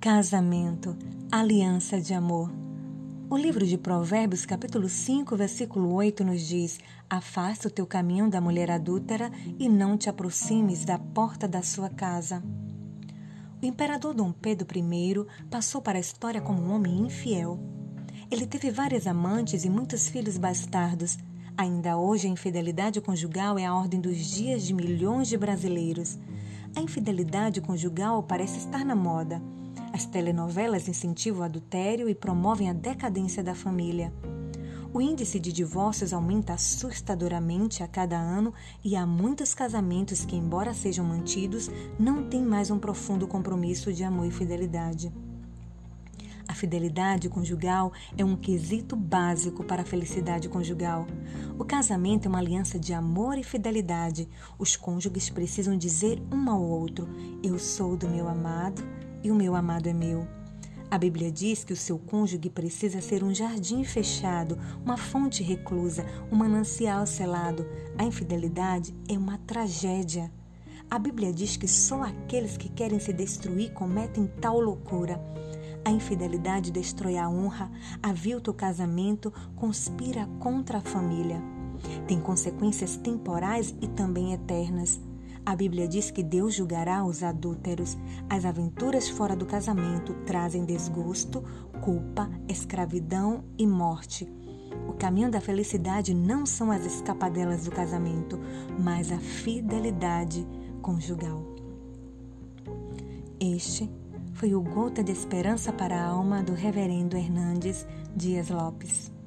Casamento, aliança de amor. O livro de Provérbios, capítulo 5, versículo 8, nos diz: Afasta o teu caminho da mulher adúltera e não te aproximes da porta da sua casa. O imperador Dom Pedro I passou para a história como um homem infiel. Ele teve várias amantes e muitos filhos bastardos. Ainda hoje, a infidelidade conjugal é a ordem dos dias de milhões de brasileiros. A infidelidade conjugal parece estar na moda. As telenovelas incentivam o adultério e promovem a decadência da família. O índice de divórcios aumenta assustadoramente a cada ano e há muitos casamentos que, embora sejam mantidos, não têm mais um profundo compromisso de amor e fidelidade. A fidelidade conjugal é um quesito básico para a felicidade conjugal. O casamento é uma aliança de amor e fidelidade. Os cônjuges precisam dizer um ao outro: Eu sou do meu amado e o meu amado é meu. A Bíblia diz que o seu cônjuge precisa ser um jardim fechado, uma fonte reclusa, um manancial selado. A infidelidade é uma tragédia. A Bíblia diz que só aqueles que querem se destruir cometem tal loucura. A infidelidade destrói a honra, avilta o casamento, conspira contra a família. Tem consequências temporais e também eternas. A Bíblia diz que Deus julgará os adúlteros. As aventuras fora do casamento trazem desgosto, culpa, escravidão e morte. O caminho da felicidade não são as escapadelas do casamento, mas a fidelidade conjugal. Este foi o Gota de Esperança para a Alma do Reverendo Hernandes Dias Lopes.